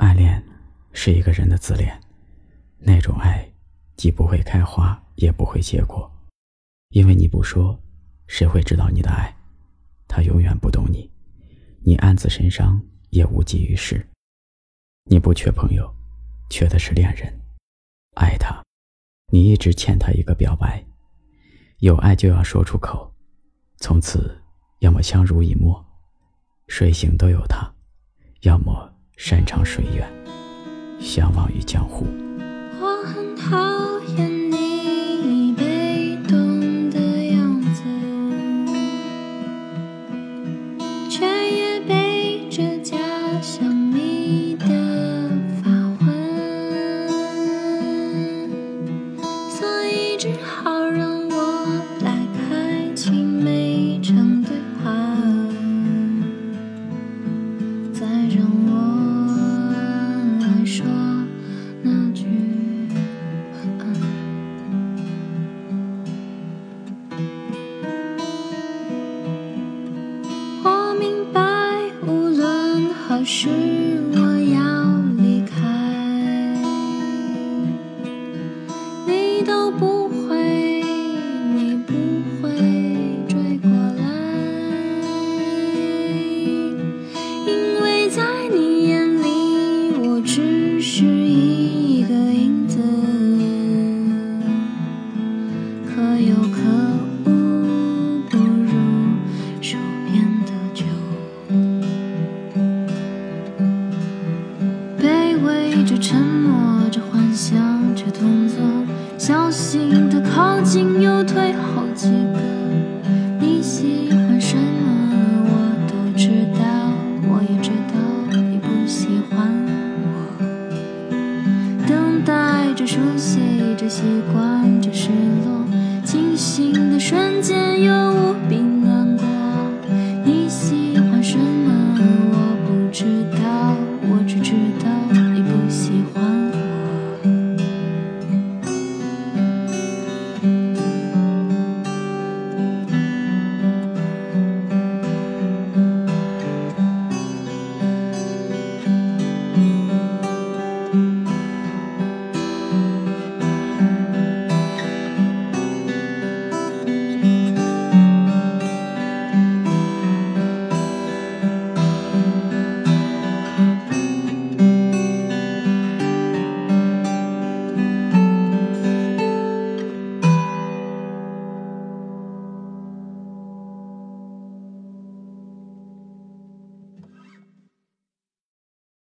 暗恋是一个人的自恋，那种爱既不会开花，也不会结果，因为你不说，谁会知道你的爱？他永远不懂你，你暗自神伤，也无济于事。你不缺朋友，缺的是恋人。爱他，你一直欠他一个表白。有爱就要说出口，从此要么相濡以沫，睡醒都有他；要么山长水远，相忘于江湖。我很讨厌你被动的样子，却也背着假想你的发问，所以只好论何时我要离开，你都不会，你不会追过来，因为在你眼里，我只是一个影子，可有可靠近，又退后几个。你喜欢什么，我都知道，我也知道你不喜欢我。等待着，熟悉着，习惯着，失落，清醒的瞬间又无比